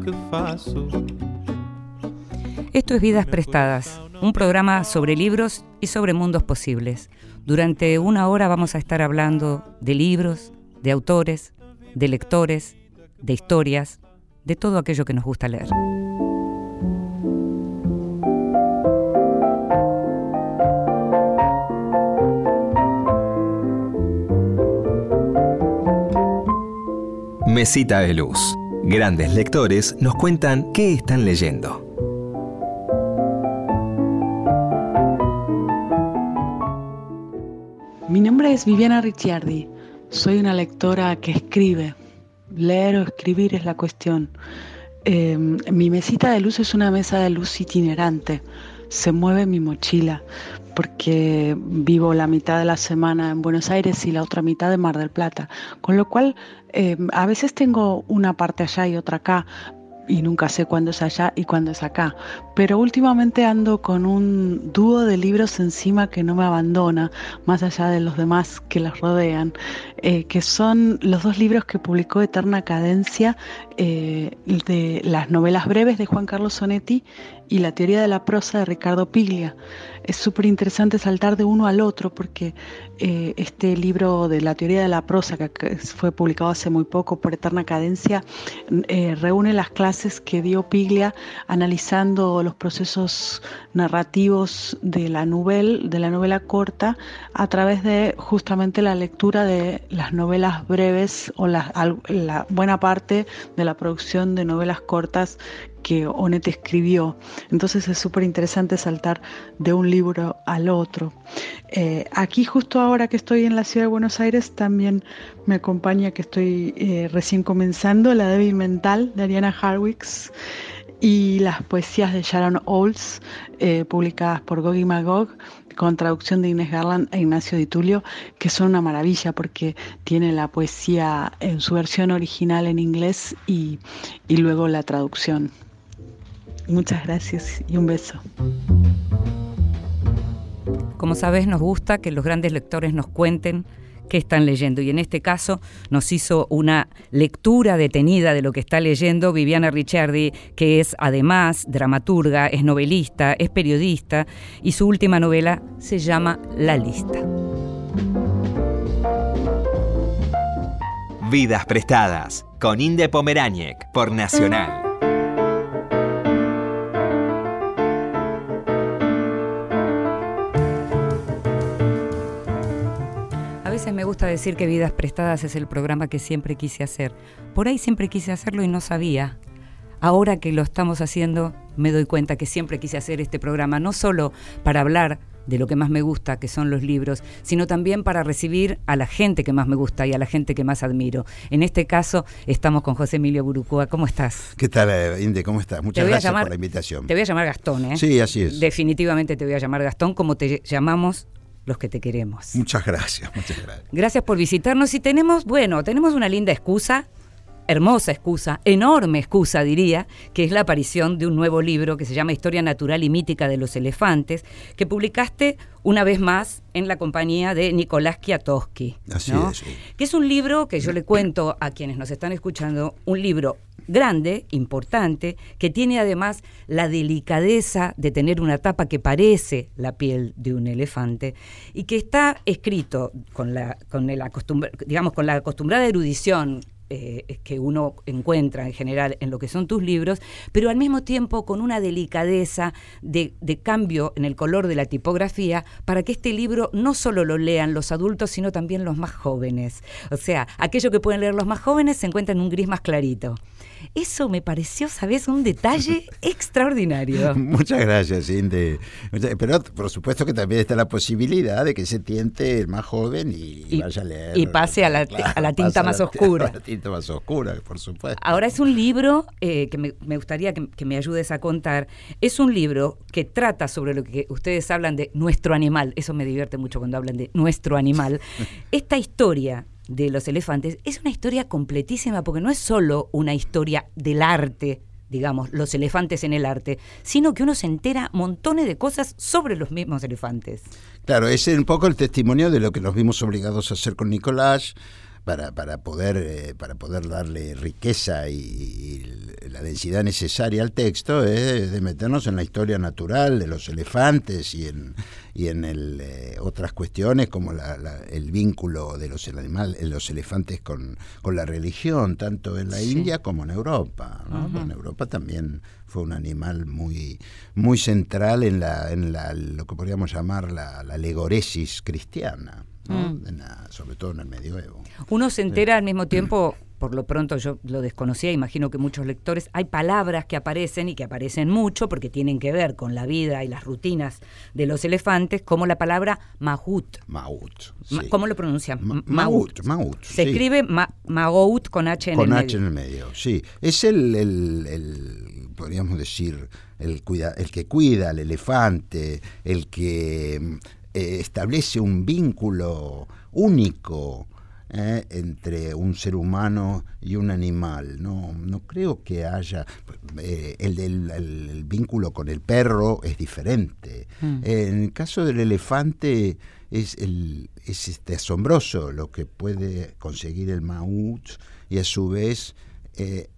Que. Esto es Vidas Prestadas, un programa sobre libros y sobre mundos posibles. Durante una hora vamos a estar hablando de libros, de autores, de lectores, de historias, de todo aquello que nos gusta leer. Mesita de Luz. Grandes lectores nos cuentan qué están leyendo. Mi nombre es Viviana Ricciardi. Soy una lectora que escribe. Leer o escribir es la cuestión. Eh, mi mesita de luz es una mesa de luz itinerante. Se mueve mi mochila porque vivo la mitad de la semana en Buenos Aires y la otra mitad en Mar del Plata. Con lo cual, eh, a veces tengo una parte allá y otra acá, y nunca sé cuándo es allá y cuándo es acá. Pero últimamente ando con un dúo de libros encima que no me abandona, más allá de los demás que los rodean, eh, que son los dos libros que publicó Eterna Cadencia, eh, de las novelas breves de Juan Carlos Sonetti y la teoría de la prosa de Ricardo Piglia. Es súper interesante saltar de uno al otro porque eh, este libro de la teoría de la prosa, que fue publicado hace muy poco por Eterna Cadencia, eh, reúne las clases que dio Piglia analizando los procesos narrativos de la novela, de la novela corta a través de justamente la lectura de las novelas breves o la, la buena parte de la producción de novelas cortas que Onet escribió. Entonces es súper interesante saltar de un libro al otro. Eh, aquí justo ahora que estoy en la ciudad de Buenos Aires también me acompaña que estoy eh, recién comenzando la débil mental de Ariana Harwicks y las poesías de Sharon Olds eh, publicadas por Gogi Magog con traducción de Inés Garland e Ignacio Di Tulio, que son una maravilla porque tiene la poesía en su versión original en inglés y, y luego la traducción. Muchas gracias y un beso. Como sabes, nos gusta que los grandes lectores nos cuenten qué están leyendo. Y en este caso nos hizo una lectura detenida de lo que está leyendo Viviana Ricciardi, que es además dramaturga, es novelista, es periodista, y su última novela se llama La Lista. Vidas Prestadas, con Inde Pomeráñez, por Nacional. Me gusta decir que Vidas Prestadas es el programa que siempre quise hacer. Por ahí siempre quise hacerlo y no sabía. Ahora que lo estamos haciendo, me doy cuenta que siempre quise hacer este programa, no solo para hablar de lo que más me gusta, que son los libros, sino también para recibir a la gente que más me gusta y a la gente que más admiro. En este caso, estamos con José Emilio Burucúa. ¿Cómo estás? ¿Qué tal, Inde? ¿Cómo estás? Muchas gracias por la invitación. Te voy a llamar Gastón, ¿eh? Sí, así es. Definitivamente te voy a llamar Gastón, como te llamamos los que te queremos. Muchas gracias, muchas gracias. Gracias por visitarnos y tenemos, bueno, tenemos una linda excusa, hermosa excusa, enorme excusa diría, que es la aparición de un nuevo libro que se llama Historia Natural y Mítica de los Elefantes, que publicaste una vez más en la compañía de Nicolás Kiatowski. Así es. Que es un libro que yo le cuento a quienes nos están escuchando, un libro grande, importante, que tiene además la delicadeza de tener una tapa que parece la piel de un elefante y que está escrito con la, con el digamos, con la acostumbrada erudición eh, que uno encuentra en general en lo que son tus libros, pero al mismo tiempo con una delicadeza de, de, cambio en el color de la tipografía para que este libro no solo lo lean los adultos, sino también los más jóvenes. O sea, aquello que pueden leer los más jóvenes se encuentra en un gris más clarito. Eso me pareció, ¿sabes? Un detalle extraordinario. Muchas gracias, Cindy. Pero por supuesto que también está la posibilidad de que se tiente el más joven y, vaya a leer. Y pase a la, a la tinta más oscura. A la tinta más oscura, por supuesto. Ahora es un libro eh, que me, gustaría que, que, me ayudes a contar. Es un libro que trata sobre lo que ustedes hablan de nuestro animal. Eso me divierte mucho cuando hablan de nuestro animal. Esta historia de los elefantes es una historia completísima porque no es solo una historia del arte digamos, los elefantes en el arte, sino que uno se entera montones de cosas sobre los mismos elefantes. Claro, ese es un poco el testimonio de lo que nos vimos obligados a hacer con Nicolás, para, para, poder, eh, para poder darle riqueza y, la densidad necesaria al texto es de meternos en la historia natural de los elefantes y en, y en el, eh, otras cuestiones como el vínculo de los, animales, los elefantes con, con la religión, tanto en la India como en Europa. En Europa también fue un animal muy, muy central en, la, en la, lo que podríamos llamar la, la legoresis cristiana. Mm. sobre todo en el medioevo. Uno se entera al mismo tiempo, por lo pronto yo lo desconocía, imagino que muchos lectores, hay palabras que aparecen y que aparecen mucho porque tienen que ver con la vida y las rutinas de los elefantes, como la palabra mahut. Mahut. ¿Cómo lo pronuncian? mahut. Mahut. Se escribe ma magout con H en el medio. Con H en el medio, sí. Es el, el, podríamos decir, el, cuida, el que cuida al elefante, el que eh, establece un vínculo único eh, entre un ser humano y un animal. No, no creo que haya... Eh, el, el, vínculo con el perro es diferente. Mm. en el caso del elefante es, el, es este asombroso lo que puede conseguir el maut y a su vez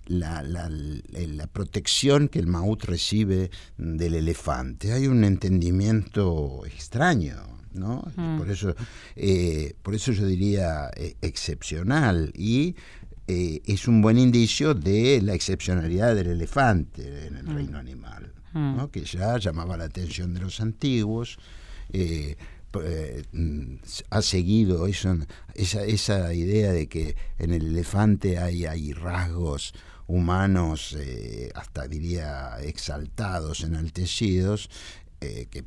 la, la, la, protección que el maut recibe del elefante. Hay un entendimiento extraño, ¿no? Mm. Por, eso, eh, por eso yo diría eh, excepcional y eh, es un buen indicio de la excepcionalidad del elefante en el mm. reino animal, ¿no? Mm. que ya llamaba la atención de los antiguos. Ha seguido esa, esa idea de que en el elefante hay, rasgos humanos, hasta diría exaltados, enaltecidos, eh, que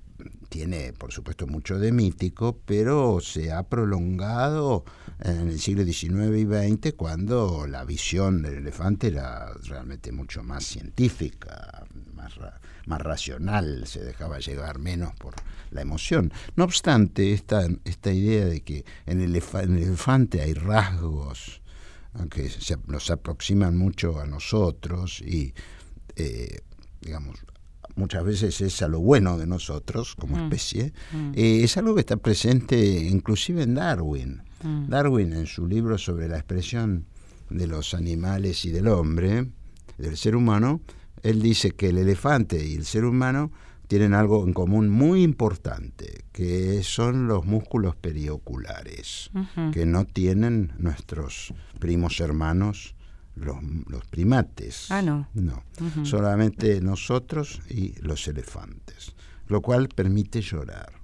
tiene por supuesto mucho de mítico, pero se ha prolongado en el siglo XIX y XX cuando la visión del elefante era realmente mucho más científica, más, más racional, se dejaba llegar menos por la emoción. No obstante, esta, esta idea de que en el, elefante hay rasgos que se, nos aproximan mucho a nosotros y eh, digamos muchas veces es a lo bueno de nosotros como mm. especie, mm. Eh, es algo que está presente inclusive en Darwin. Mm. Darwin en su libro sobre la expresión de los animales y del hombre, del ser humano, él dice que el elefante y el ser humano tienen algo en común muy importante, que son los músculos perioculares, que no tienen nuestros primos hermanos los, primates. Ah, no. No, solamente nosotros y los elefantes, lo cual permite llorar.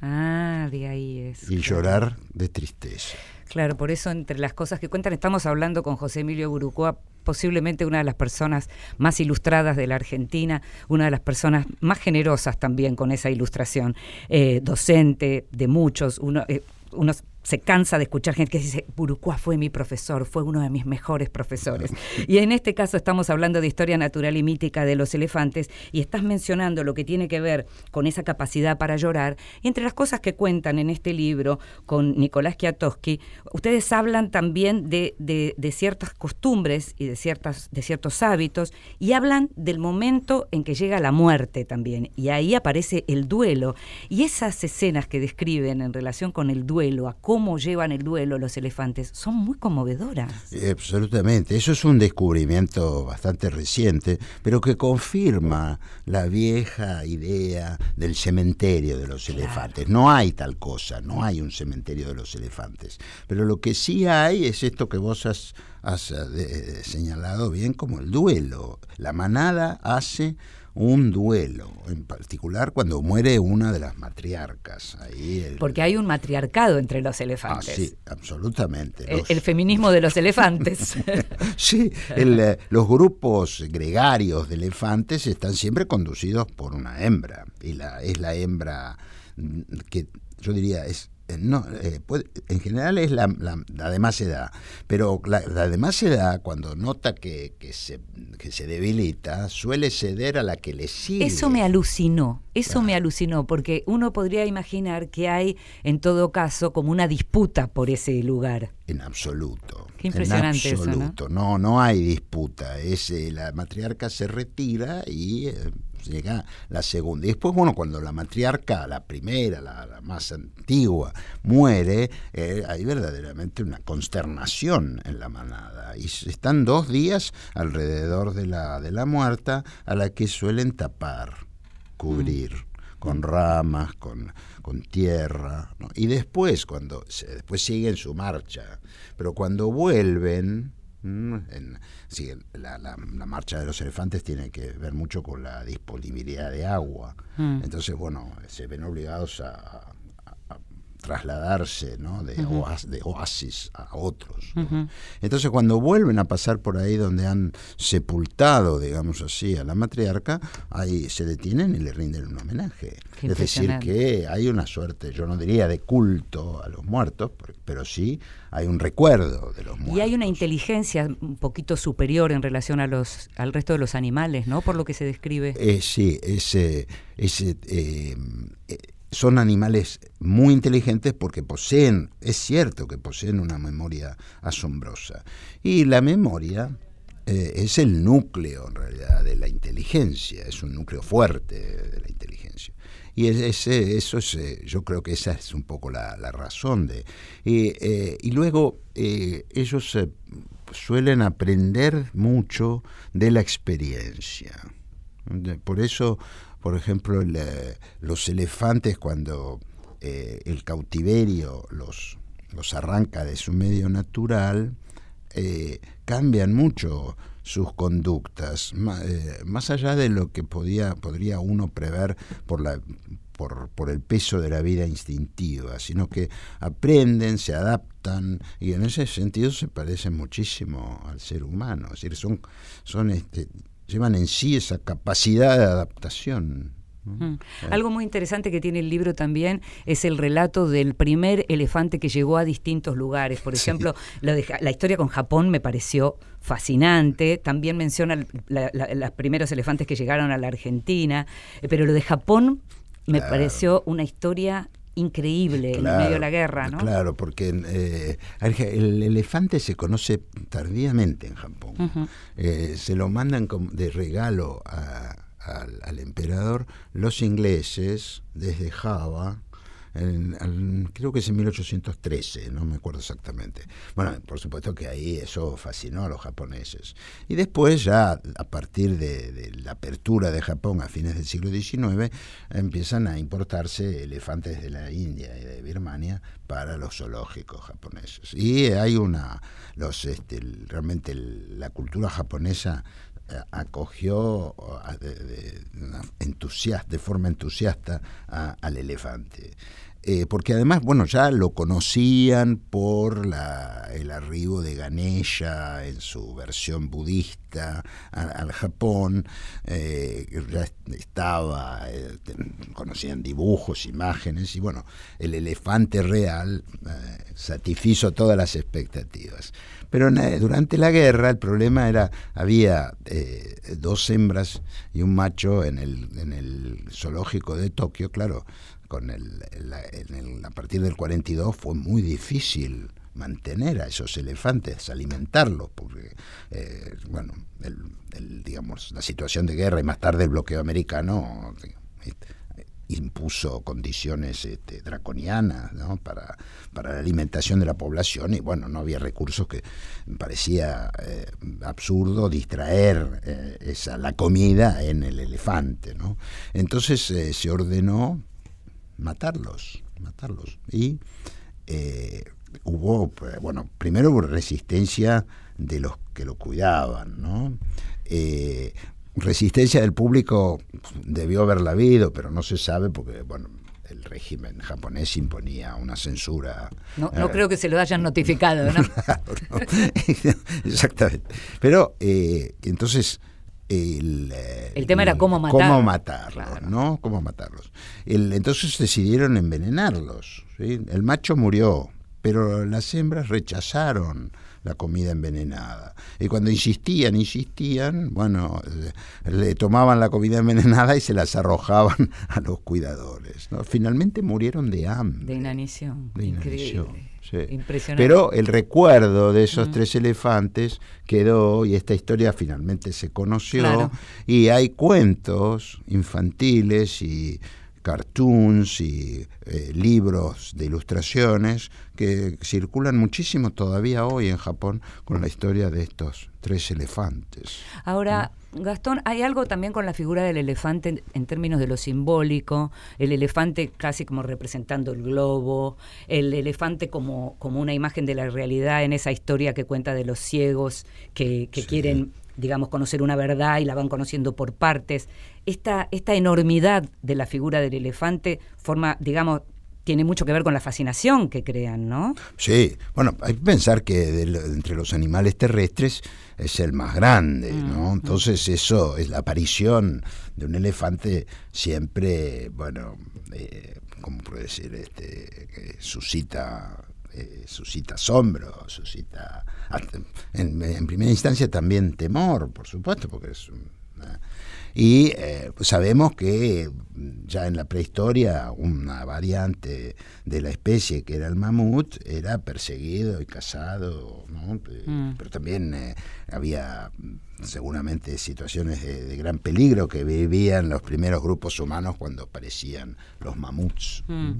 Ah, de ahí es. Y llorar de tristeza. Claro, por eso entre las cosas que cuentan estamos hablando con José Emilio Burucua, posiblemente una de las personas más ilustradas de la Argentina, una de las personas más generosas también con esa ilustración, eh, docente de muchos, uno, eh, unos se cansa de escuchar gente que dice, Burucua fue mi profesor, fue uno de mis mejores profesores. Y en este caso estamos hablando de historia natural y mítica de los elefantes y estás mencionando lo que tiene que ver con esa capacidad para llorar. Entre las cosas que cuentan en este libro con Nicolás Kiatowski, ustedes hablan también de, de, ciertas costumbres y de, ciertas, de ciertos hábitos y hablan del momento en que llega la muerte también. Y ahí aparece el duelo. Y esas escenas que describen en relación con el duelo, a cómo llevan el duelo los elefantes, son muy conmovedoras. absolutamente, eso es un descubrimiento bastante reciente, pero que confirma la vieja idea del cementerio de los elefantes. No hay tal cosa, no hay un cementerio de los elefantes, pero lo que sí hay es esto que vos has, has eh, señalado bien como el duelo. La manada hace un duelo, en particular cuando muere una de las matriarcas. Ahí Porque hay un matriarcado entre los elefantes. Ah, sí, absolutamente. El, feminismo de los elefantes. sí, eh, los grupos gregarios de elefantes están siempre conducidos por una hembra, y la, es la hembra mm, que yo diría es no, eh, puede- en general es la, la, la de más edad, pero la, la de más edad, cuando nota que, que, se, que se debilita, suele ceder a la que le sigue. Eso me alucinó, eso Claro. me alucinó, porque uno podría imaginar que hay, en todo caso, como una disputa por ese lugar. En absoluto. Qué impresionante en eso, ¿no? absoluto. ¿no? no, hay disputa. Es, eh, la matriarca se retira y eh, llega la segunda. Y después, bueno, cuando la matriarca, la primera, la, la más antigua, muere, eh, hay verdaderamente una consternación en la manada. Y están dos días alrededor de la, de la muerta a la que suelen tapar, cubrir. con ramas, con, con tierra, ¿no? y después cuando se- después siguen su marcha, pero cuando vuelven. En- sí, la, la- la marcha de los elefantes tiene que ver mucho con la disponibilidad de agua, Mm. entonces bueno, se ven obligados a trasladarse ¿no? de, oas- de oasis a otros. Entonces cuando vuelven a pasar por ahí donde han sepultado, digamos así, a la matriarca, ahí se detienen y le rinden un homenaje. Qué es decir, que hay una suerte, yo no diría de culto a los muertos, pero sí hay un recuerdo de los muertos. Y hay una inteligencia un poquito superior en relación a los, al resto de los animales, ¿no? Por lo que se describe. Eh, sí, ese, ese, eh, eh, son animales muy inteligentes porque poseen, es cierto que poseen una memoria asombrosa. Y la memoria eh, es el núcleo en realidad de la inteligencia, es un núcleo fuerte de la inteligencia. Y es- ese, eso es, eh, yo creo que esa es un poco la, la razón de. Y, eh, luego eh, ellos eh, suelen aprender mucho de la experiencia. Por eso, por ejemplo, los elefantes cuando eh, el cautiverio los, los arranca de su medio natural, eh, cambian mucho sus conductas, ma- eh, más allá de lo que podía, podría uno prever por la por, por el peso de la vida instintiva, sino que aprenden, se adaptan y en ese sentido se parecen muchísimo al ser humano, es decir, son, son este, llevan en sí esa capacidad de adaptación. Mm. Algo muy interesante que tiene el libro también es el relato del primer elefante que llegó a distintos lugares. Por ejemplo, lo de la historia con Japón me pareció fascinante. También menciona la- la- los primeros elefantes que llegaron a la Argentina. Eh, Pero lo de Japón me Claro. pareció una historia increíble en medio de la guerra, ¿no? Claro, porque eh, el elefante se conoce tardíamente en Japón. Eh, se lo mandan de regalo a- al, al emperador los ingleses desde Java. En- al- creo que es en 1813, no me acuerdo exactamente. Bueno, por supuesto que ahí eso fascinó a los japoneses. Y después ya a partir de, de la apertura de Japón a fines del siglo XIX, empiezan a importarse elefantes de la India y de Birmania para los zoológicos japoneses. Y hay una, los, este, realmente la cultura japonesa eh, acogió de, de- una entusias- de forma entusiasta a- al elefante. Eh, porque además, bueno, ya lo conocían por la- el arribo de Ganesha en su versión budista al Japón, eh, ya est- estaba, eh, conocían dibujos, imágenes, y bueno, el elefante real eh, satisfizo todas las expectativas. Pero na- durante la guerra el problema era, había eh, dos hembras y un macho en el, en el zoológico de Tokio, claro, con el, la- en el- a partir del 42 fue muy difícil mantener a esos elefantes, alimentarlos, porque eh, bueno, el, digamos, la situación de guerra y más tarde el bloqueo americano este, impuso condiciones este, draconianas para, para la alimentación de la población y bueno, no había recursos que parecía eh, absurdo distraer eh, esa, la comida en el elefante. ¿no? Entonces eh, se ordenó matarlos, matarlos. Y eh, hubo, eh, bueno, primero hubo resistencia de los que lo cuidaban, ¿no? Eh, resistencia del público debió haberla habido, pero no se sabe porque, bueno, el régimen japonés imponía una censura. No, no eh, creo que se lo hayan notificado, ¿no? Exactamente. Pero eh, entonces el, eh, El tema era cómo matar. cómo matarlos, Claro. ¿no? Cómo matarlos. El- entonces decidieron envenenarlos. ¿sí? El macho murió, pero las hembras rechazaron la comida envenenada. Y cuando insistían, insistían, bueno, eh, le tomaban la comida envenenada y se las arrojaban a los cuidadores. ¿no? Finalmente murieron de hambre. De inanición. De inanición, Increíble. Sí. Impresionante. Pero el recuerdo de esos tres elefantes quedó y esta historia finalmente se conoció Claro. y hay cuentos infantiles y cartoons y eh, libros de ilustraciones que circulan muchísimo todavía hoy en Japón con la historia de estos tres elefantes. Ahora, Gastón, hay algo también con la figura del elefante en, en términos de lo simbólico, el elefante casi como representando el globo, el elefante como, como una imagen de la realidad en esa historia que cuenta de los ciegos que, que Sí. quieren, digamos, conocer una verdad y la van conociendo por partes. Esta, esta enormidad de la figura del elefante forma, digamos, tiene mucho que ver con la fascinación que crean, ¿no? Sí, bueno, hay que pensar que de entre los animales terrestres es el más grande, ¿no? Entonces eso es la aparición de un elefante siempre, bueno, eh, ¿cómo puedo decir? Este, que suscita, eh, suscita asombro, suscita, en, en primera instancia también temor, por supuesto, porque es un- una- y eh, sabemos que mm, ya en la prehistoria una variante de la especie que era el mamut era perseguido y cazado, ¿no? Eh, Mm. pero también eh, había seguramente situaciones de, de gran peligro que vivían los primeros grupos humanos cuando aparecían los mamuts. Mm.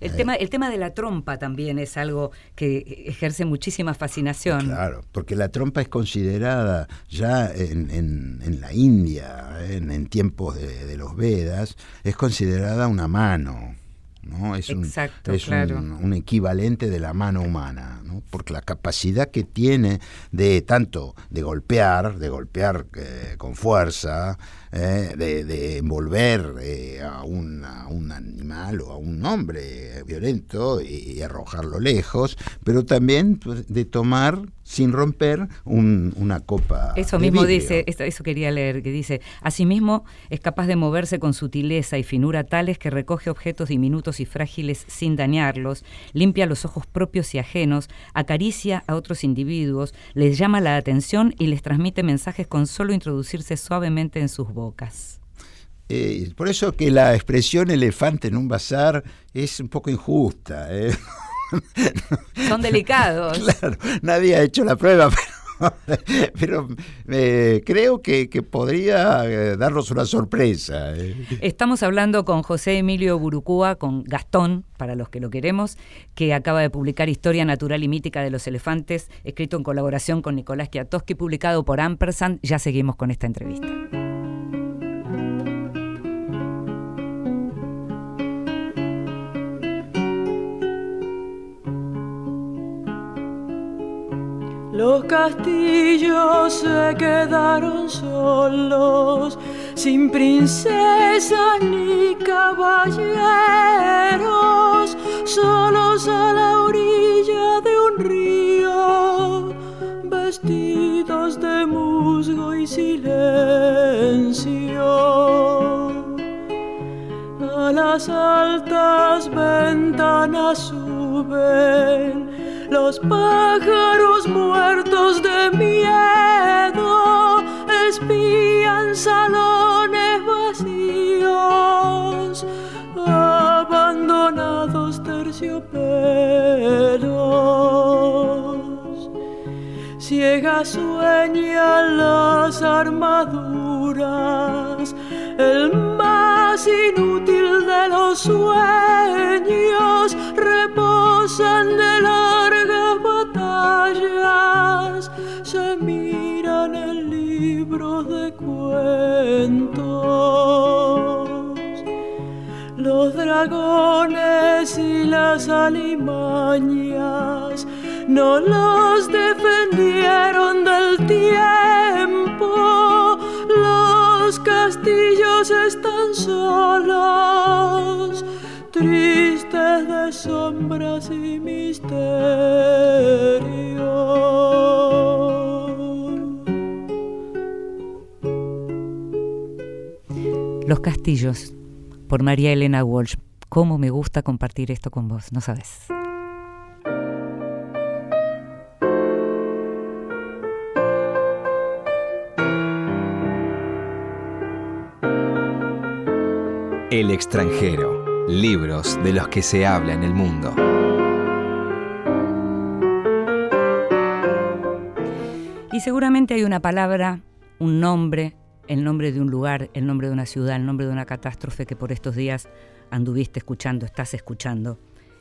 El, Eh, tema, el tema de la trompa también es algo que ejerce muchísima fascinación. Claro, porque la trompa es considerada ya en, en- en la India, en, en tiempos de, de los Vedas, es considerada una mano. ¿No? Es, un, es claro. un, un equivalente de la mano humana, ¿no? porque la capacidad que tiene de tanto de golpear, de golpear eh, con fuerza, eh, de, de envolver eh, a, un, a un animal o a un hombre violento y, y arrojarlo lejos, pero también pues, de tomar sin romper un- una copa. Eso de mismo vidrio. dice, eso, eso quería leer, que dice, asimismo es capaz de moverse con sutileza y finura tales que recoge objetos diminutos y frágiles sin dañarlos, limpia los ojos propios y ajenos, acaricia a otros individuos, les llama la atención y les transmite mensajes con solo introducirse suavemente en sus bocas. Eh, por eso que la expresión elefante en un bazar es un poco injusta. ¿eh? Son delicados. Claro, nadie ha hecho la prueba, pero, pero, eh, creo que, que podría eh, darnos una sorpresa. ¿eh? Estamos hablando con José Emilio Burucúa, con Gastón, para los que lo queremos, que acaba de publicar Historia Natural y Mítica de los Elefantes, escrito en colaboración con Nicolás Kiatowski, publicado por Ampersand. Ya seguimos con esta entrevista. Los castillos se quedaron solos, sin princesas ni caballeros, solos a la orilla de un río, vestidos de musgo y silencio. Las altas ventanas suben los pájaros muertos de miedo, espían salones vacíos, abandonados terciopelos. Ciegas sueñan las armaduras, el más inútil los sueños, reposan de largas batallas, se miran en libros de cuentos. Los dragones y las alimañas no los defendieron del tiempo. Los castillos están tristes de sombras y misterios. Los Castillos, por María Elena Walsh. Cómo me gusta compartir esto con vos, no sabes. El extranjero, libros de los que se habla en el mundo. Y seguramente hay una palabra, un nombre, el nombre de un lugar, el nombre de una ciudad, el nombre de una catástrofe que por estos días anduviste escuchando, estás escuchando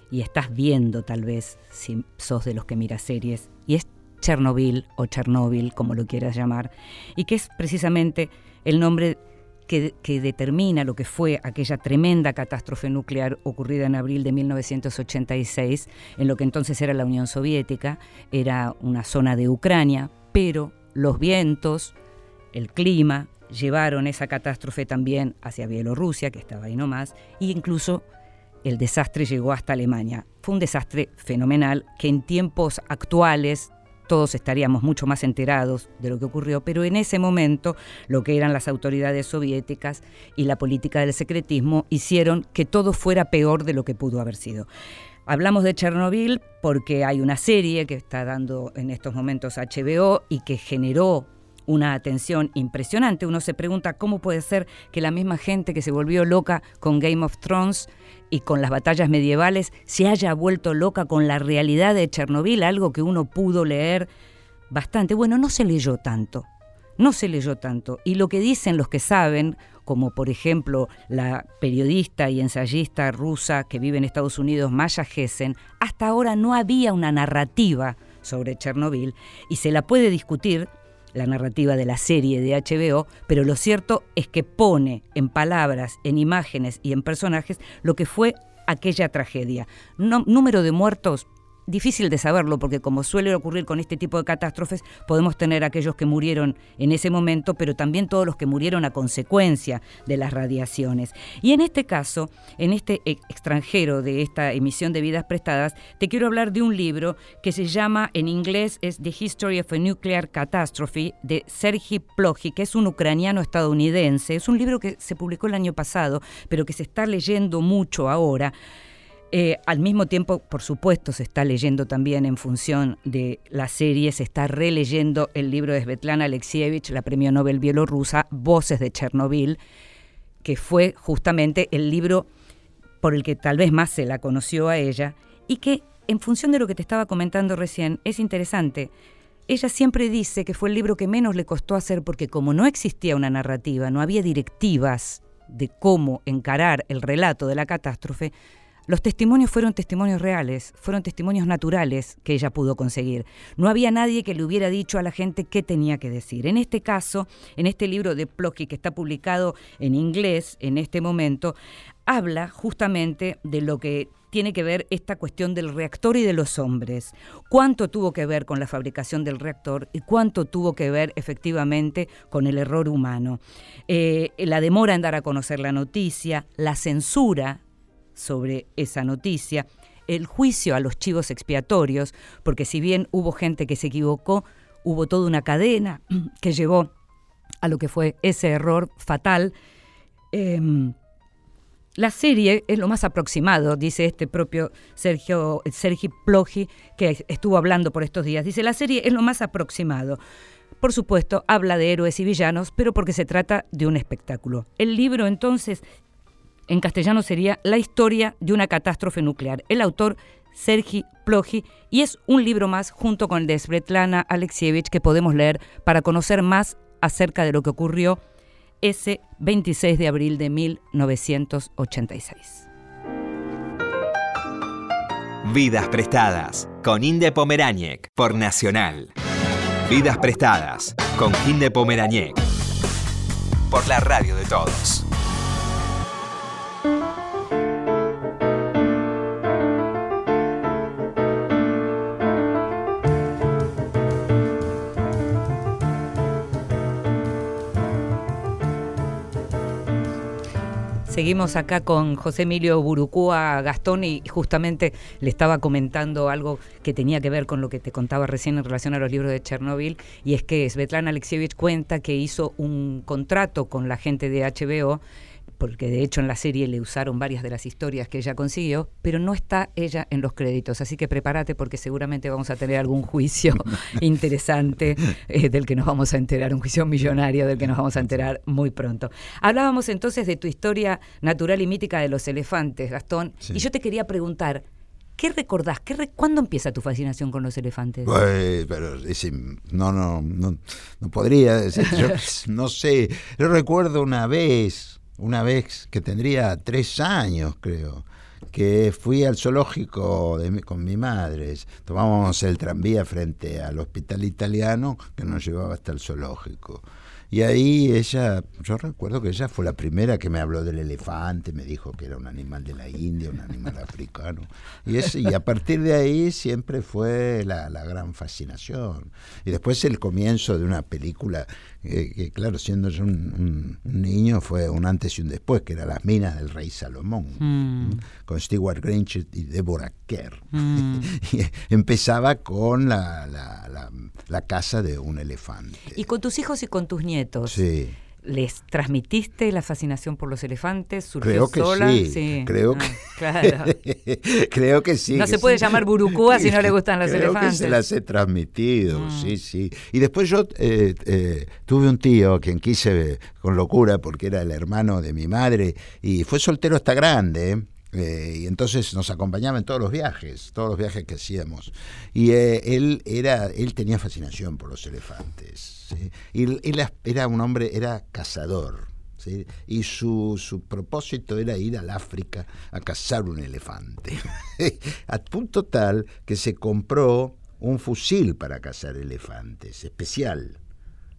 y estás viendo tal vez si sos de los que mira series. Y es Chernobyl o Chernóbil, como lo quieras llamar, y que es precisamente el nombre que, determina lo que fue aquella tremenda catástrofe nuclear ocurrida en abril de 1986, en lo que entonces era la Unión Soviética, era una zona de Ucrania, pero los vientos, el clima, llevaron esa catástrofe también hacia Bielorrusia, que estaba ahí nomás, e incluso el desastre llegó hasta Alemania. Fue un desastre fenomenal que en tiempos actuales todos estaríamos mucho más enterados de lo que ocurrió, pero en ese momento lo que eran las autoridades soviéticas y la política del secretismo hicieron que todo fuera peor de lo que pudo haber sido. Hablamos de Chernobyl porque hay una serie que está dando en estos momentos HBO y que generó una atención impresionante. Uno se pregunta cómo puede ser que la misma gente que se volvió loca con Game of Thrones y con las batallas medievales se haya vuelto loca con la realidad de Chernobyl, algo que uno pudo leer bastante. Bueno, no se leyó tanto, no se leyó tanto. Y lo que dicen los que saben, como por ejemplo la periodista y ensayista rusa que vive en Estados Unidos, Maya Gessen, hasta ahora no había una narrativa sobre Chernobyl y se la puede discutir la narrativa de la serie de HBO, pero lo cierto es que pone en palabras, en imágenes y en personajes lo que fue aquella tragedia. número de muertos difícil de saberlo porque como suele ocurrir con este tipo de catástrofes, podemos tener aquellos que murieron en ese momento, pero también todos los que murieron a consecuencia de las radiaciones. Y en este caso, en este extranjero de esta emisión de vidas prestadas, te quiero hablar de un libro que se llama, en inglés es The History of a Nuclear Catastrophe, de Sergei Plokhy, que es un ucraniano estadounidense. Es un libro que se publicó el año pasado, pero que se está leyendo mucho ahora. Eh, al mismo tiempo, por supuesto, se está leyendo también en función de la serie, se está releyendo el libro de Svetlana Alexievich, la premio Nobel bielorrusa, Voces de Chernobyl, que fue justamente el libro por el que tal vez más se la conoció a ella y que, en función de lo que te estaba comentando recién, es interesante. Ella siempre dice que fue el libro que menos le costó hacer porque como no existía una narrativa, no había directivas de cómo encarar el relato de la catástrofe, los testimonios fueron testimonios reales, fueron testimonios naturales que ella pudo conseguir. No había nadie que le hubiera dicho a la gente qué tenía que decir. En este caso, en este libro de Plocky que está publicado en inglés en este momento, habla justamente de lo que tiene que ver esta cuestión del reactor y de los hombres. ¿Cuánto tuvo que ver con la fabricación del reactor y cuánto tuvo que ver efectivamente con el error humano? Eh, la demora en dar a conocer la noticia, la censura sobre esa noticia, el juicio a los chivos expiatorios, porque si bien hubo gente que se equivocó, hubo toda una cadena que llevó a lo que fue ese error fatal. Em, la serie es lo más aproximado, dice este propio Sergio, Sergi Plogi, que estuvo hablando por estos días. Dice, la serie es lo más aproximado. Por supuesto, habla de héroes y villanos, pero porque se trata de un espectáculo. El libro entonces en castellano sería La historia de una catástrofe nuclear. El autor Sergi Plogi y es un libro más junto con el de Svetlana Alexievich que podemos leer para conocer más acerca de lo que ocurrió ese 26 de abril de 1986. Vidas prestadas con Inde Pomeráñez por Nacional. Vidas prestadas con Inde Pomeráñez por la radio de todos. Seguimos acá con José Emilio Burucúa Gastón y justamente le estaba comentando algo que tenía que ver con lo que te contaba recién en relación a los libros de Chernóbil y es que Svetlana Alexievich cuenta que hizo un contrato con la gente de HBO porque de hecho en la serie le usaron varias de las historias que ella consiguió, pero no está ella en los créditos, así que prepárate porque seguramente vamos a tener algún juicio interesante eh, del que nos vamos a enterar, un juicio millonario del que nos vamos a enterar muy pronto. Hablábamos entonces de tu historia natural y mítica de los elefantes, Gastón, Sí. y yo te quería preguntar, ¿qué recordás? ¿Qué re- ¿Cuándo empieza tu fascinación con los elefantes? Pues, pero ese, no, no, no, no podría decir, yo no sé, yo recuerdo una vez, una vez que tendría tres años creo, que fui al zoológico de con mi madre, tomábamos el tranvía frente al hospital italiano que nos llevaba hasta el zoológico. Y ahí ella, yo recuerdo que ella fue la primera que me habló del elefante, me dijo que era un animal de la India, un animal africano. Y, es, y a partir de ahí siempre fue la, la gran fascinación. Y después el comienzo de una película eh, que, claro, siendo yo un, un- niño, fue un antes y un después, que era Las Minas del Rey Salomón, Mm. con Stewart Grinch y Deborah Kerr. Mm. Y empezaba con la, la, la- la casa de un elefante. Y con tus hijos y con tus nietos, Sí. ¿les transmitiste la fascinación por los elefantes? ¿Surgió Creo que sola? sí, creo Ah, que Claro. creo que sí. No que se puede llamar burucúa si no le gustan los Creo que elefantes. se las he transmitido, Mm. sí, sí. Y después yo eh, eh, tuve un tío a quien quise con locura porque era el hermano de mi madre y fue soltero hasta grande. Eh, y entonces nos acompañaba en todos los viajes, todos los viajes que hacíamos. Y eh, él era, él tenía fascinación por los elefantes. Y él era- un hombre, era cazador. Y su, su propósito era ir al África a cazar un elefante. a punto tal que se compró un fusil para cazar elefantes, especial.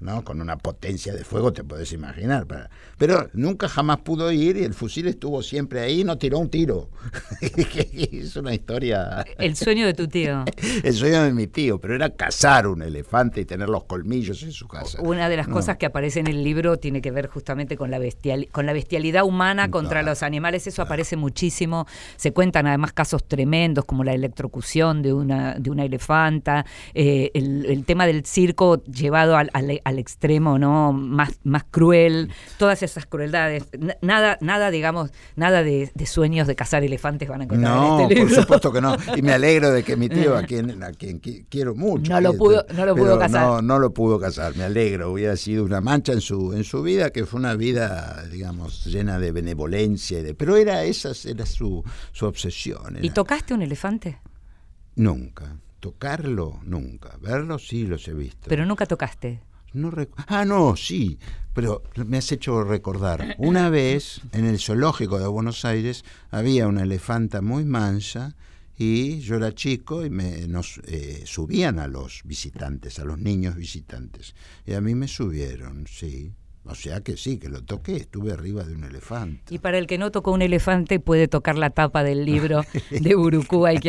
¿No? Con una potencia de fuego, te puedes imaginar. para- Pero nunca jamás pudo ir y el fusil estuvo siempre ahí y no tiró un tiro. es una historia. El sueño de tu tío. El sueño de mi tío, pero era cazar un elefante y tener los colmillos en su casa. Una de las No. cosas que aparece en el libro tiene que ver justamente con la, bestial, con la bestialidad humana contra los animales. Eso aparece muchísimo. Se cuentan además casos tremendos como la electrocución de una, de una elefanta, eh, el, el tema del circo llevado al, al- al extremo no más, más cruel, todas esas crueldades. Nada, nada digamos, nada de, de sueños de cazar elefantes van a encontrar No, en este por supuesto que no. Y me alegro de que mi tío, a quien, a quien qui- quiero mucho. No lo pudo- no lo pudo casar. No, no lo pudo casar. Me alegro. Hubiera sido una mancha en su, en su vida, que fue una vida, digamos, llena de benevolencia. y de- pero era esa era su, su obsesión. ¿Y tocaste un elefante? Nunca. Tocarlo, nunca. Verlo, sí, los he visto. Pero nunca tocaste. No ah, no, sí, pero me has hecho recordar. Una vez en el zoológico de Buenos Aires había una elefanta muy mansa y yo era chico y me, nos eh, subían a los visitantes, a los niños visitantes. Y a mí me subieron, sí. O sea que sí, que lo toqué, estuve arriba de un elefante. Y para el que no tocó un elefante puede tocar la tapa del libro de Burukúa y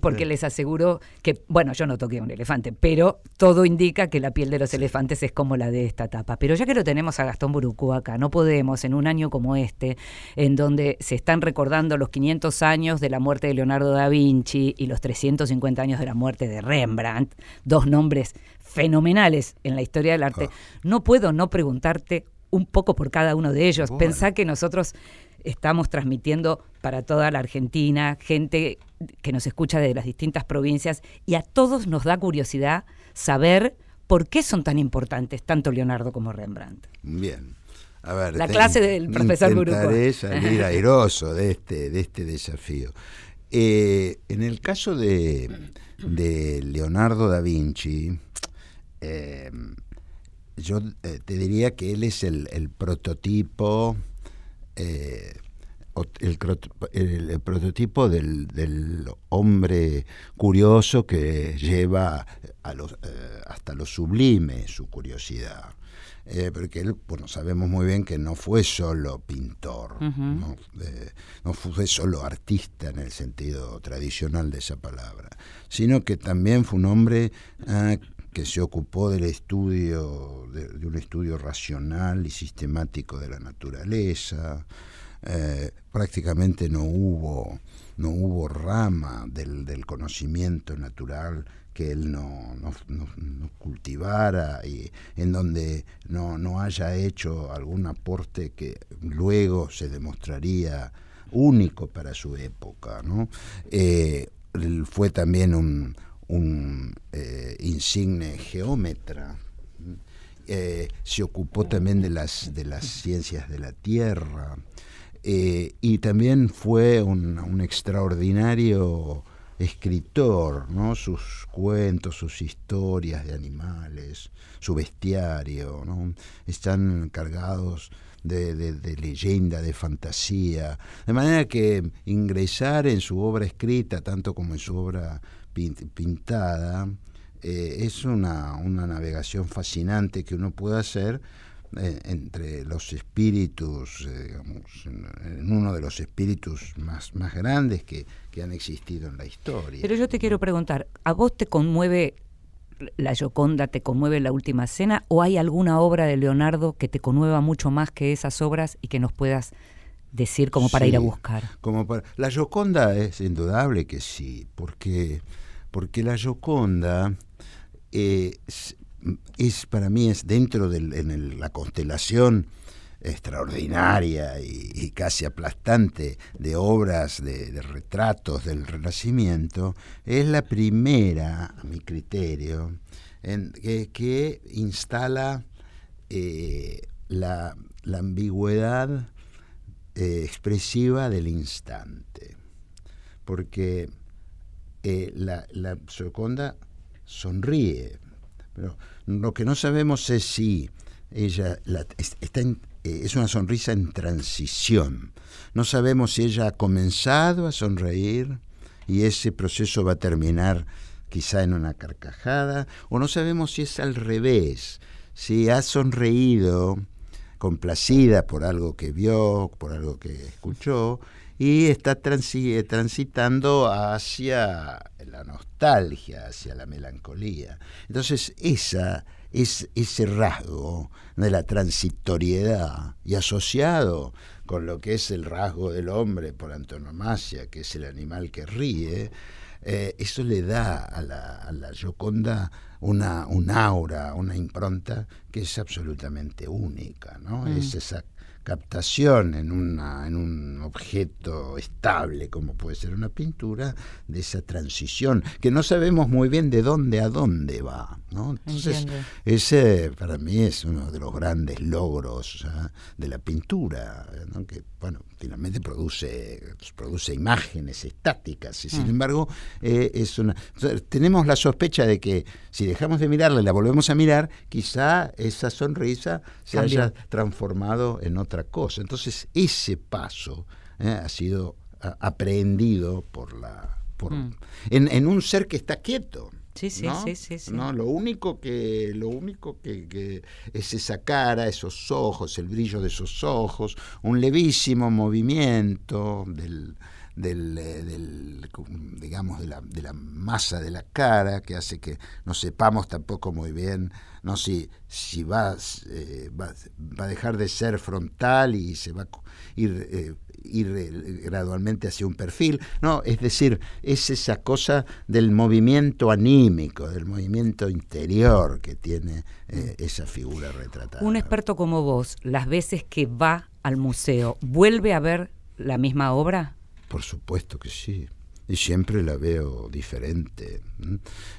porque les aseguro que, bueno, yo no toqué un elefante, pero todo indica que la piel de los elefantes es como la de esta tapa. Pero ya que lo tenemos a Gastón Burukúa acá, no podemos en un año como este, en donde se están recordando los 500 años de la muerte de Leonardo da Vinci y los 350 años de la muerte de Rembrandt, dos nombres fenomenales en la historia del arte, no puedo no preguntarte un poco por cada uno de ellos. Bueno. Pensá que nosotros estamos transmitiendo para toda la Argentina, gente que nos escucha de las distintas provincias, y a todos nos da curiosidad saber por qué son tan importantes tanto Leonardo como Rembrandt. Bien. A ver, La clase del profesor Intentaré salir airoso de este, de este desafío. Eh, en el caso de, de Leonardo da Vinci, eh, yo eh, te diría que él es el, el prototipo, eh, el, crot- el- el prototipo del, del hombre curioso que lleva a los, eh, hasta lo sublime su curiosidad. Eh, porque él, bueno, sabemos muy bien que no fue solo pintor, Eh, no fue solo artista en el sentido tradicional de esa palabra, sino que también fue un hombre ah, que se ocupó del estudio, de, de un estudio racional y sistemático de la naturaleza, eh, prácticamente no hubo, no hubo rama del, del conocimiento natural que él no, no, no, cultivara y en donde no, haya hecho algún aporte que luego se demostraría único para su época. ¿no? Eh, fue también un, un eh, insigne geómetra. Eh, se ocupó también de las, de las ciencias de la tierra y también fue un, extraordinario escritor, ¿no? sus cuentos, sus historias de animales, su bestiario, ¿no? están cargados de, de, leyenda, de fantasía, de manera que ingresar en su obra escrita, tanto como en su obra pintada, eh, es una, una navegación fascinante que uno puede hacer eh, entre los espíritus, eh, digamos, en, uno de los espíritus más, más grandes que, que, han existido en la historia. Pero yo te quiero preguntar, ¿a vos te conmueve la Gioconda, te conmueve la Última Cena o hay alguna obra de Leonardo que te conmueva mucho más que esas obras y que nos puedas decir como para ir a buscar? Como para, la Gioconda es indudable que sí, porque, porque la Gioconda... Eh, es para mí es dentro de la constelación extraordinaria y, casi aplastante de obras de, retratos del Renacimiento, es la primera, a mi criterio, en, que, instala eh, la, ambigüedad eh, expresiva del instante. Porque eh, la, la sonríe, pero lo que no sabemos es si ella está eh, es una sonrisa en transición. No sabemos si ella ha comenzado a sonreír y ese proceso va a terminar quizá en una carcajada, o no sabemos si es al revés, si ha sonreído complacida por algo que vio, por algo que escuchó, y está transitando hacia la nostalgia, hacia la melancolía. Entonces, esa es ese rasgo de la transitoriedad y asociado con lo que es el rasgo del hombre por antonomasia, que es el animal que ríe, eh, eso le da a la, a la Gioconda una, un aura, una impronta que es absolutamente única, ¿no? Mm. Es esa captación en, una, en un objeto estable como puede ser una pintura de esa transición que no sabemos muy bien de dónde a dónde va ¿no? entonces ese para mí es uno de los grandes logros ¿ah? de la pintura que bueno finalmente produce produce imágenes estáticas y sin mm. embargo eh, es una tenemos la sospecha de que si dejamos de mirarla y la volvemos a mirar quizá esa sonrisa se haya transformado en otra cosa. Entonces ese paso eh, ha sido aprehendido por la... Por, mm. en, un ser que está quieto. Sí, sí, sí, sí, ¿no? Lo único que, lo único que, es esa cara, esos ojos, el brillo de esos ojos, un levísimo movimiento del, del, eh, del, digamos de la, de la masa de la cara que hace que no sepamos tampoco muy bien no si si va, eh, va, va, a dejar de ser frontal y se va a ir eh, ir gradualmente hacia un perfil. No es decir es esa cosa del movimiento anímico del movimiento interior que tiene esa figura retratada. Un experto como vos las veces que va al museo vuelve a ver la misma obra por supuesto que sí. Y siempre la veo diferente.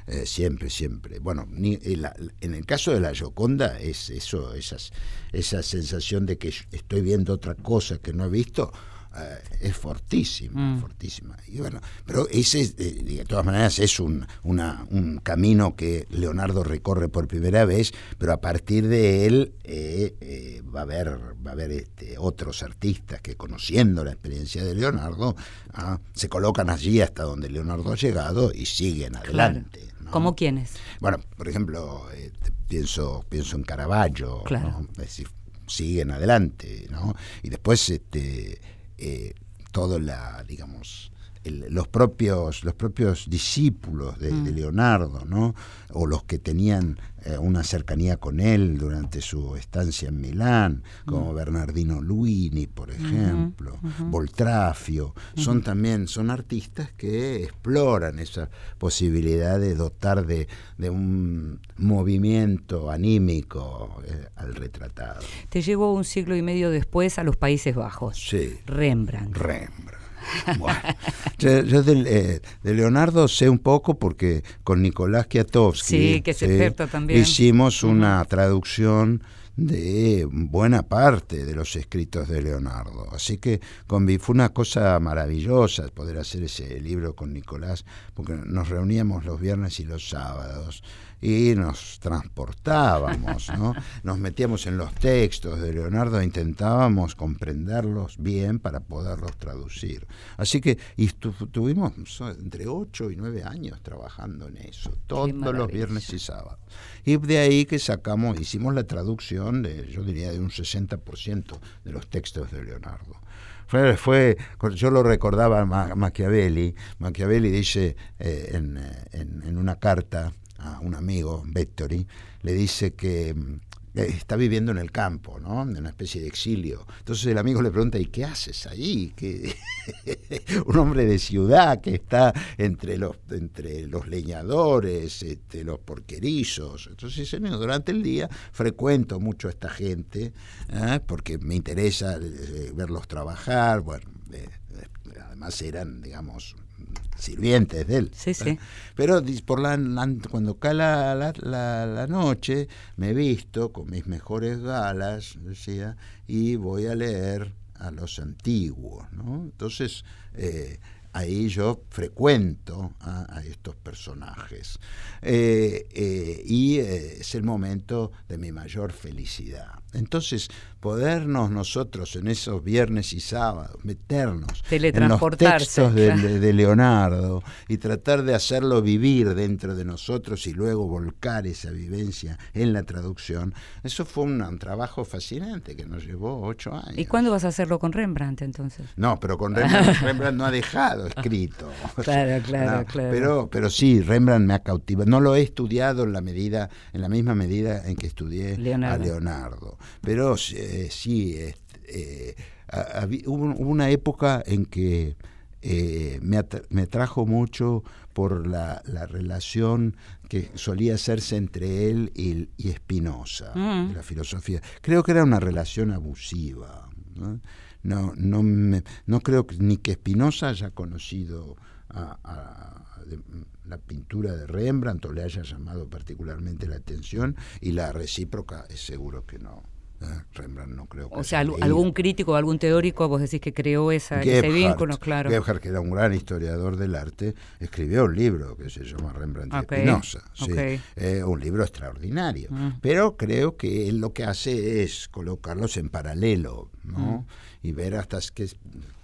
Eh, siempre, siempre. Bueno, ni, eh, en el caso de la Gioconda es eso, esas, esa sensación de que estoy viendo otra cosa que no he visto eh, es fortísima, mm. fortísima. Y bueno, pero ese, eh, de todas maneras, es un, una, un camino que Leonardo recorre por primera vez, pero a partir de él eh, va a haber, va a haber este, otros artistas que conociendo la experiencia de Leonardo, ah, se colocan allí hasta donde Leonardo ha llegado y siguen adelante. ¿Cómo quiénes? Bueno, por ejemplo, pienso, pienso en Caravaggio, siguen adelante, ¿no? Y después este eh, todo la, digamos, los propios los propios discípulos de, de, mm. Leonardo, ¿no? O los que tenían eh, una cercanía con él durante su estancia en Milán, como mm. Bernardino Luini, por ejemplo, Voltrafio, son también son artistas que exploran esa posibilidad de dotar de, de un movimiento anímico eh, al retratado. Te llevo un siglo y medio después a los Países Bajos. Sí. Rembrandt. Rembrandt. Bueno, yo, eh, de, Leonardo sé un poco porque con Nicolás Kiatowski que también. hicimos una traducción de buena parte de los escritos de Leonardo. Así que fue una cosa maravillosa poder hacer ese libro con Nicolás, porque nos reuníamos los viernes y los sábados y nos transportábamos, ¿no? Nos metíamos en los textos de Leonardo e intentábamos comprenderlos bien para poderlos traducir. Así que y tuvimos entre ocho y nueve años trabajando en eso, todos los viernes y sábados. Y de ahí que sacamos, hicimos la traducción de, yo diría, de un 60% de los textos de Leonardo. Fue, fue, yo lo recordaba a Machiavelli. Machiavelli dice eh, en, en, en, una carta a un amigo, Vettori, le dice que mm, está viviendo en el campo, ¿no? En una especie de exilio. Entonces el amigo le pregunta, ¿y qué haces ahí? un hombre de ciudad que está entre los, entre los leñadores, este, los porquerizos. Entonces dice, durante el día frecuento mucho a esta gente, ¿eh? porque me interesa eh, verlos trabajar, bueno, eh, además eran, digamos, sirvientes de él. Sí, sí. Pero por la, cuando cae la, la, noche, me visto con mis mejores galas, decía, y voy a leer a los antiguos, ¿no? Entonces, eh, ahí yo frecuento a, estos personajes. Eh, eh, y es el momento de mi mayor felicidad. Entonces, podernos nosotros en esos viernes y sábados, meternos en los textos de, Leonardo y tratar de hacerlo vivir dentro de nosotros y luego volcar esa vivencia en la traducción, eso fue un, trabajo fascinante que nos llevó ocho años. ¿Y cuándo vas a hacerlo con Rembrandt entonces? No, pero con Rembrandt, Rembrandt no ha dejado escrito. Claro, claro, claro. Pero, pero sí, Rembrandt me ha cautivado. No lo he estudiado en la medida, en la misma medida en que estudié a Leonardo. Pero eh, sí, eh, hubo, una época en que eh, me, atrajo mucho por la, relación que solía hacerse entre él y, y Spinoza, mm. la filosofía. Creo que era una relación abusiva. ¿no? No, no, creo que, ni que Spinoza haya conocido la pintura de Rembrandt o le haya llamado particularmente la atención y la recíproca es seguro que no. Ah, Rembrandt no creo O sea, algún crítico, algún teórico, vos decís que creó esa, ese vínculo, claro. Gebhardt, que era un gran historiador del arte, escribió un libro que se llama Rembrandt y Espinosa. un libro extraordinario. Mm. Pero creo que él lo que hace es colocarlos en paralelo, ¿no? Mm. Y ver hasta qué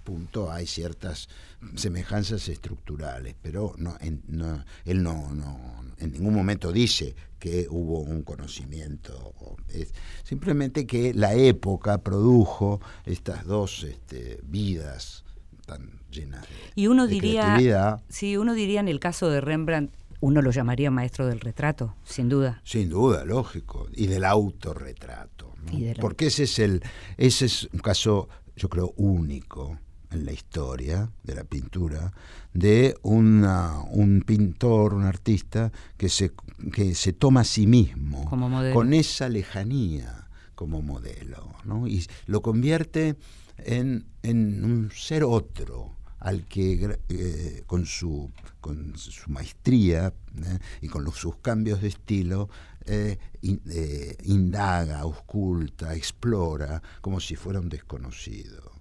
punto hay ciertas semejanzas estructurales, pero no, no él no, no, en ningún momento dice que hubo un conocimiento, es simplemente que la época produjo estas dos este, vidas tan llenas de, y uno diría, Sí, uno diría en el caso de Rembrandt, uno lo llamaría maestro del retrato, sin duda. Sin duda, lógico, y del autorretrato. Porque ese es, el, ese es un caso, yo creo, único en la historia de la pintura de una, un pintor, un artista que se, que se toma a sí mismo con esa lejanía como modelo ¿no? y lo convierte en, en un ser otro al que eh, con, su, con su maestría ¿eh? y con los, sus cambios de estilo eh, indaga, ausculta, explora como si fuera un desconocido.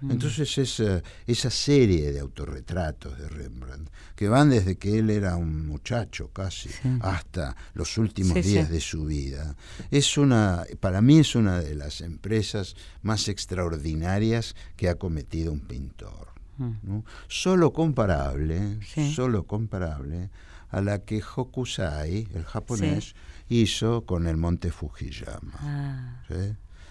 Mm. Entonces esa, esa serie de autorretratos de Rembrandt, que van desde que él era un muchacho casi hasta los últimos días de su vida, es una, para mí es una de las empresas más extraordinarias que ha cometido un pintor. Mm. Solo comparable, solo comparable a la que Hokusai, el japonés, hizo con el monte Fujiyama. Ah.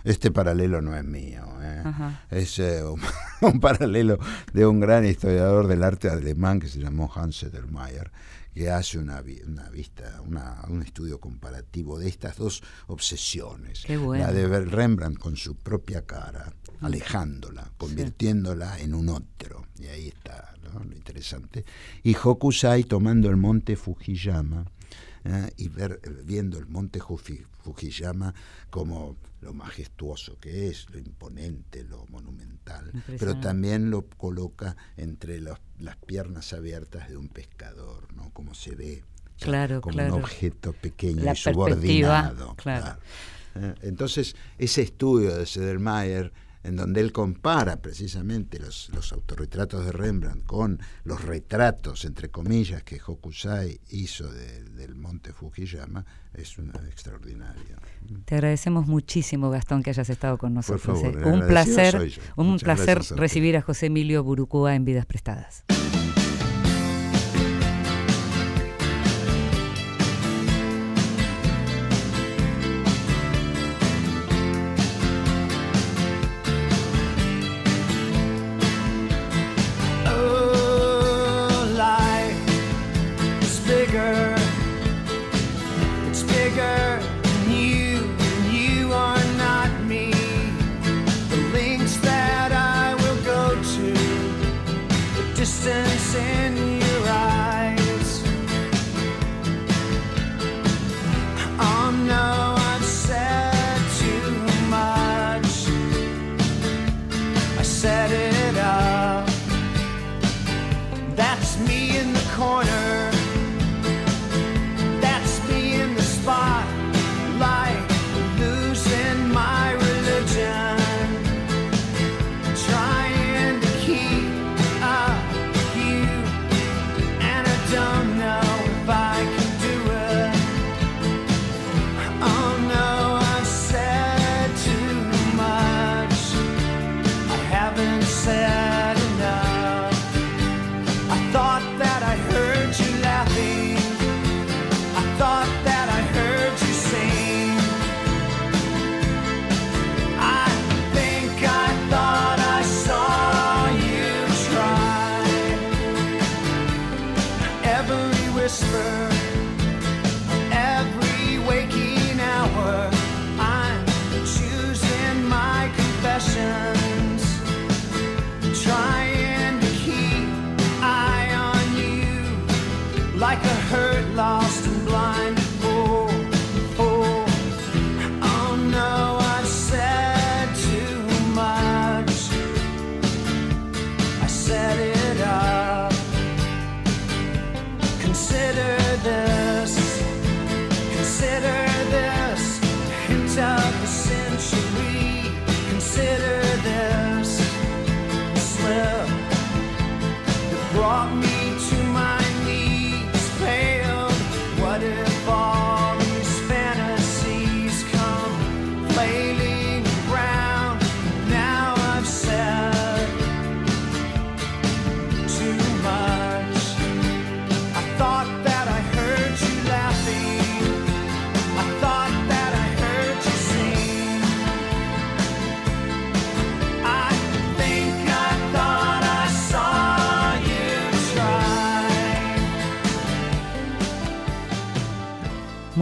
Este paralelo no es mío, ¿eh? Es eh, un, un paralelo de un gran historiador del arte alemán que se llamó Hans Edelmeier, que hace una, una vista, una- un estudio comparativo de estas dos obsesiones. Bueno. La de ver Rembrandt con su propia cara, alejándola, convirtiéndola en un otro. Y ahí está ¿no? lo interesante. Y Hokusai tomando el monte Fujiyama ¿eh? y ver, viendo el monte Fuji- Fujiyama como lo majestuoso que es, lo imponente, lo monumental, pero también lo coloca entre los- las piernas abiertas de un pescador, ¿no? Como se ve. Claro, como claro. un objeto pequeño La y subordinado. claro. Eh, Entonces, ese estudio de Sedermayer, en donde él compara precisamente los, los autorretratos de Rembrandt con los retratos, entre comillas, que Hokusai hizo de- del monte Fujiyama, es una extraordinario. Te agradecemos muchísimo, Gastón, que hayas estado con nosotros. favor, ¿eh? Un placer, un Muchas placer recibir a José Emilio Burucúa en Vidas Prestadas.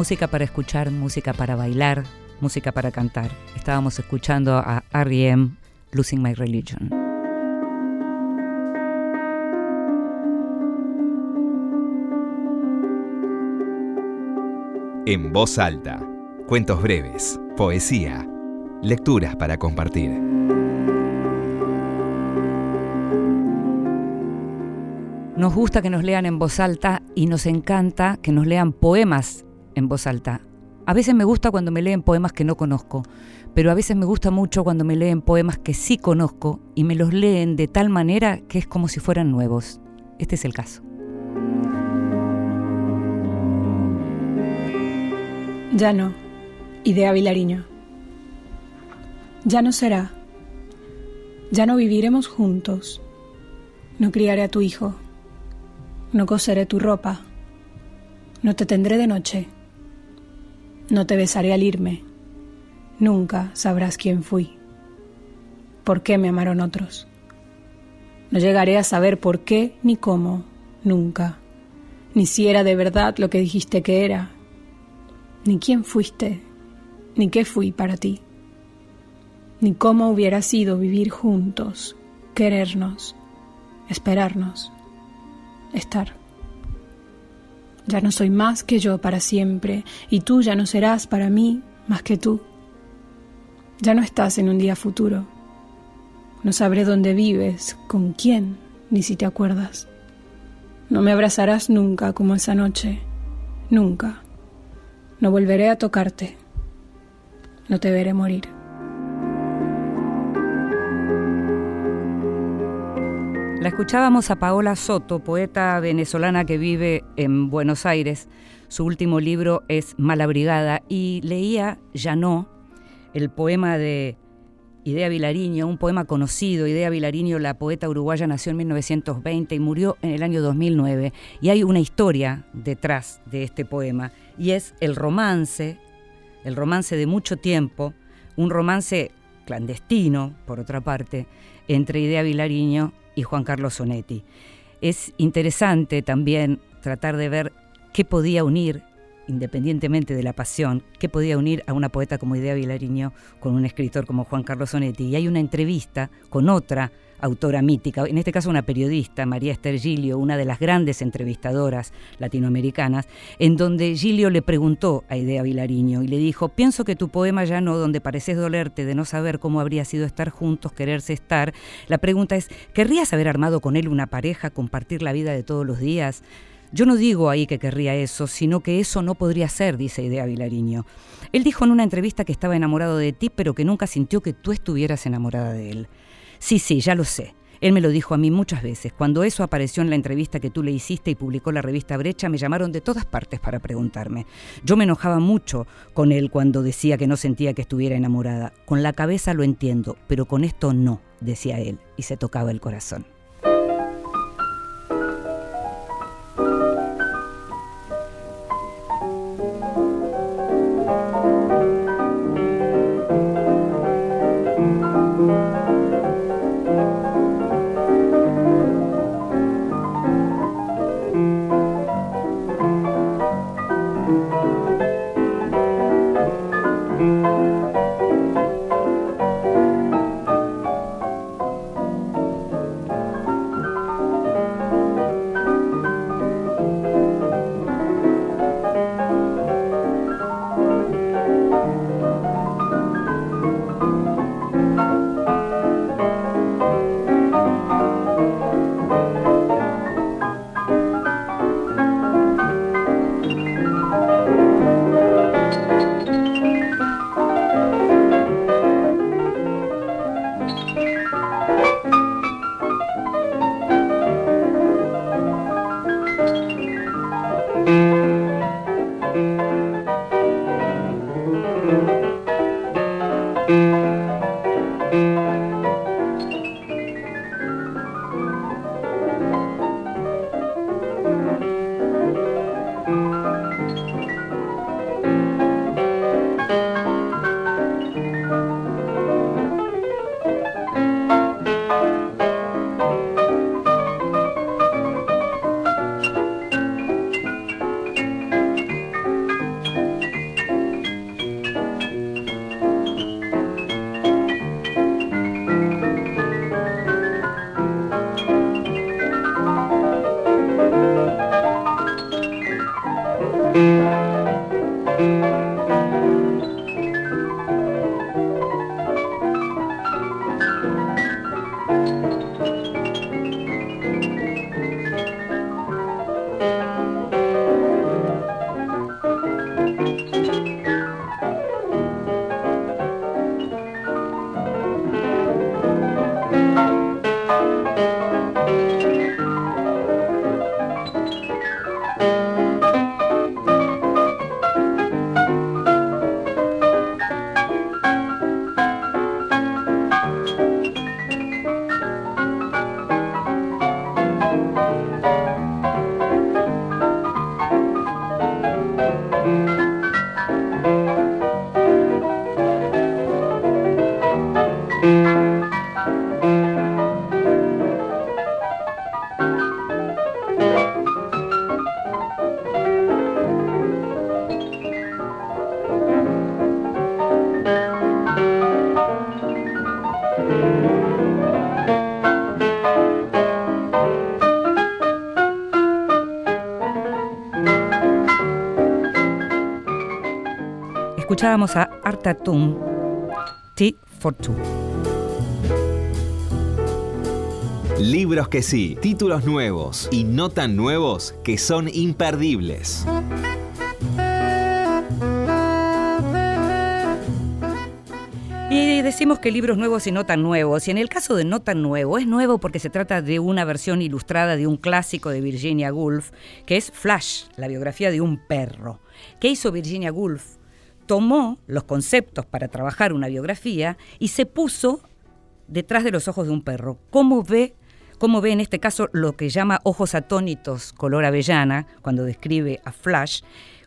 Música para escuchar, música para bailar, música para cantar. Estábamos escuchando a R.E.M. Losing My Religion. En voz alta. Cuentos breves, poesía, lecturas para compartir. Nos gusta que nos lean en voz alta y nos encanta que nos lean poemas en voz alta. A veces me gusta cuando me leen poemas que no conozco, pero a veces me gusta mucho cuando me leen poemas que sí conozco y me los leen de tal manera que es como si fueran nuevos. Este es el caso. Ya no. Idea Vilariño. Ya no será. Ya no viviremos juntos. No criaré a tu hijo. No coseré tu ropa. No te tendré de noche. No te besaré al irme. nunca sabrás quién fui. ¿Por qué me amaron otros? No llegaré a saber por qué ni cómo, nunca. Ni si era de verdad lo que dijiste que era, ni quién fuiste, ni qué fui para ti, ni cómo hubiera sido vivir juntos, querernos, esperarnos, estar. Ya no soy más que yo para siempre, y tú ya no serás para mí más que tú. Ya no estás en un día futuro. No sabré dónde vives, con quién, ni si te acuerdas. No me abrazarás nunca como esa noche, nunca. No volveré a tocarte. No te veré morir. La escuchábamos a Paola Soto, poeta venezolana que vive en Buenos Aires. Su último libro es Mala Brigada y leía no el poema de Idea Vilariño, un poema conocido. Idea Vilariño, la poeta uruguaya, nació en 1920 y murió en el año 2009. Y hay una historia detrás de este poema y es el romance, el romance de mucho tiempo, un romance clandestino, por otra parte, entre Idea Vilariño y Juan Carlos Sonetti. Es interesante también tratar de ver qué podía unir, independientemente de la pasión, qué podía unir a una poeta como Idea Vilariño con un escritor como Juan Carlos Sonetti. Y hay una entrevista con otra autora mítica, en este caso una periodista, María Esther Gilio, una de las grandes entrevistadoras latinoamericanas, en donde Gilio le preguntó a Idea Vilariño y le dijo, pienso que tu poema ya no, donde pareces dolerte de no saber cómo habría sido estar juntos, quererse estar, la pregunta es, ¿querrías haber armado con él una pareja, compartir la vida de todos los días? Yo no digo ahí que querría eso, sino que eso no podría ser, dice Idea Vilariño. Él dijo en una entrevista que estaba enamorado de ti, pero que nunca sintió que tú estuvieras enamorada de él. Sí, sí, ya lo sé. Él me lo dijo a mí muchas veces. Cuando eso apareció en la entrevista que tú le hiciste y publicó la revista Brecha, me llamaron de todas partes para preguntarme. Yo me enojaba mucho con él cuando decía que no sentía que estuviera enamorada. Con la cabeza lo entiendo, pero con esto no, decía él, y se tocaba el corazón. Escuchábamos a Artatum, T for Two. Libros que sí, títulos nuevos y no tan nuevos que son imperdibles. Y decimos que libros nuevos y no tan nuevos. Y en el caso de no tan nuevo, es nuevo porque se trata de una versión ilustrada de un clásico de Virginia Woolf, que es Flash, la biografía de un perro. ¿Qué hizo Virginia Woolf? Tomó los conceptos para trabajar una biografía y se puso detrás de los ojos de un perro. ¿Cómo ve cómo ve en este caso lo que llama ojos atónitos, color avellana, cuando describe a Flash,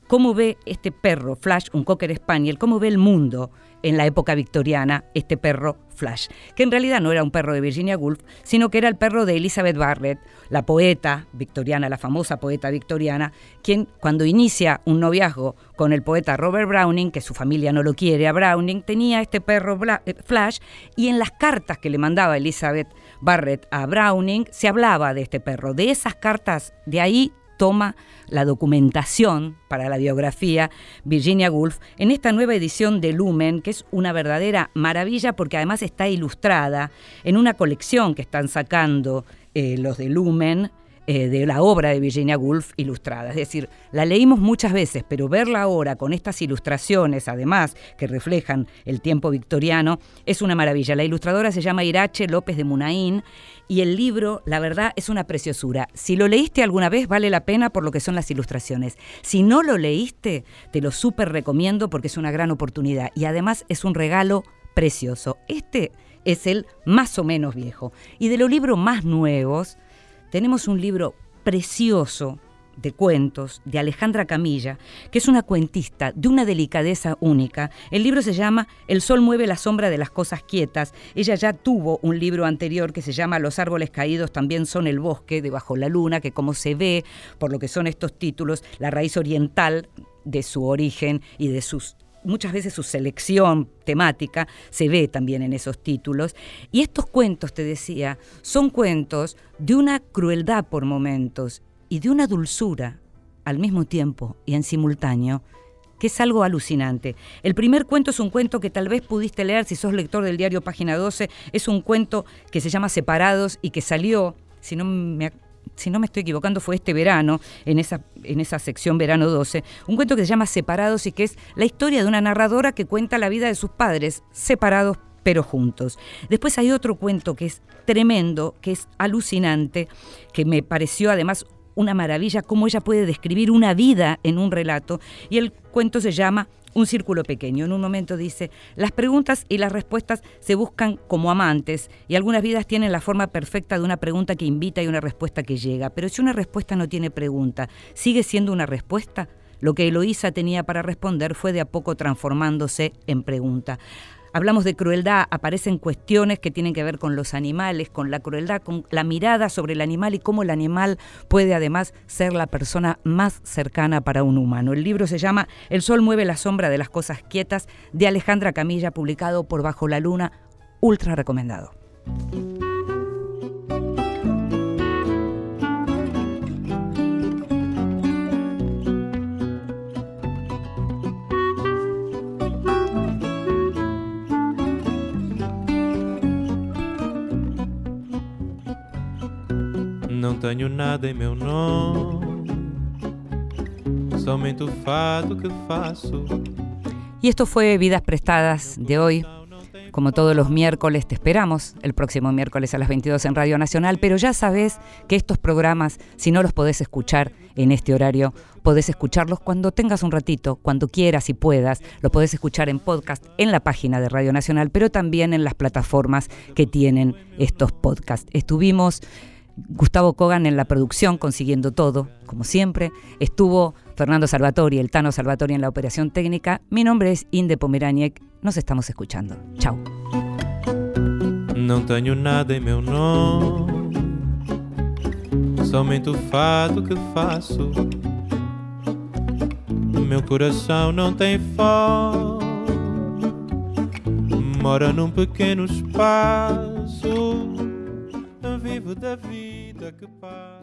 cómo ve este perro, Flash, un cocker spaniel, cómo ve el mundo en la época victoriana, este perro Flash, que en realidad no era un perro de Virginia Woolf, sino que era el perro de Elizabeth Barrett, la poeta victoriana, la famosa poeta victoriana, quien cuando inicia un noviazgo con el poeta Robert Browning, que su familia no lo quiere a Browning, tenía este perro eh, Flash y en las cartas que le mandaba Elizabeth Barrett a Browning se hablaba de este perro. De esas cartas, de ahí toma la documentación para la biografía Virginia Woolf en esta nueva edición de Lumen, que es una verdadera maravilla porque además está ilustrada en una colección que están sacando eh, los de Lumen eh, de la obra de Virginia Woolf ilustrada. Es decir, la leímos muchas veces, pero verla ahora con estas ilustraciones, además, que reflejan el tiempo victoriano, es una maravilla. La ilustradora se llama Irache López de Munaín y el libro, la verdad, es una preciosura. Si lo leíste alguna vez, vale la pena por lo que son las ilustraciones. Si no lo leíste, te lo súper recomiendo porque es una gran oportunidad y además es un regalo precioso. Este es el más o menos viejo. Y de los libros más nuevos, tenemos un libro precioso de cuentos de Alejandra Camilla, que es una cuentista de una delicadeza única. El libro se llama El sol mueve la sombra de las cosas quietas. Ella ya tuvo un libro anterior que se llama Los árboles caídos también son el bosque debajo la luna, que como se ve por lo que son estos títulos, la raíz oriental de su origen y de sus muchas veces su selección temática se ve también en esos títulos. Y estos cuentos, te decía, son cuentos de una crueldad por momentos y de una dulzura al mismo tiempo y en simultáneo que es algo alucinante. El primer cuento es un cuento que tal vez pudiste leer si sos lector del diario Página 12, es un cuento que se llama Separados y que salió, si no me si no me estoy equivocando, fue este verano, en esa, en esa sección verano 12, un cuento que se llama Separados y que es la historia de una narradora que cuenta la vida de sus padres, separados pero juntos. Después hay otro cuento que es tremendo, que es alucinante, que me pareció además una maravilla cómo ella puede describir una vida en un relato, y el cuento se llama un círculo pequeño. En un momento dice, las preguntas y las respuestas se buscan como amantes y algunas vidas tienen la forma perfecta de una pregunta que invita y una respuesta que llega. Pero si una respuesta no tiene pregunta, ¿sigue siendo una respuesta? Lo que Eloísa tenía para responder fue de a poco transformándose en pregunta. Hablamos de crueldad, aparecen cuestiones que tienen que ver con los animales, con la crueldad, con la mirada sobre el animal y cómo el animal puede además ser la persona más cercana para un humano. El libro se llama El sol mueve la sombra de las cosas quietas de Alejandra Camilla, publicado por Bajo la Luna, ultra recomendado. Nada em que. Y esto fue Vidas Prestadas de hoy. Como todos los miércoles, te esperamos el próximo miércoles a las 22 en Radio Nacional, pero ya sabes que estos programas, si no los podés escuchar en este horario, podés escucharlos cuando tengas un ratito, cuando quieras y puedas. Lo podés escuchar en podcast en la página de Radio Nacional, pero también en las plataformas que tienen estos podcasts. Estuvimos Gustavo Kogan en la producción, consiguiendo todo, como siempre. Estuvo Fernando Salvatori, el Tano Salvatori en la operación técnica. Mi nombre es Inde Pomeraniec. Nos estamos escuchando. Chao. Não tenho nada em meu nome, somente o que faço. Meu coração não tem fome, mora num pequeno espaço. Vivo da vida que passa.